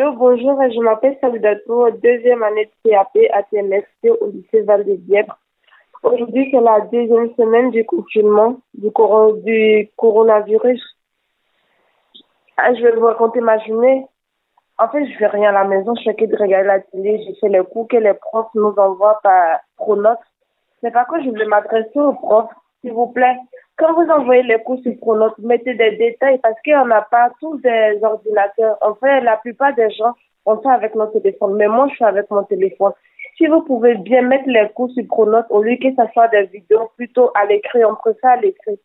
Allô, bonjour, je m'appelle Salidato, deuxième année de CAP à TMSC au lycée Val de Bièvre. Aujourd'hui, c'est la deuxième semaine du confinement du, coronavirus. Ah, je vais vous raconter ma journée. En fait, je fais rien à la maison, je fais que de regarder la télé, je fais les cours que les profs nous envoient par Pronote. C'est pas que je voulais m'adresser aux profs, s'il vous plaît. Quand vous envoyez les cours sur Pronote, mettez des détails parce qu'on n'a pas tous des ordinateurs. En fait, la plupart des gens, on fait avec notre téléphone. Mais moi, je suis avec mon téléphone. Si vous pouvez bien mettre les cours sur Pronote au lieu que ça soit des vidéos plutôt à l'écrit, on préfère à l'écrit.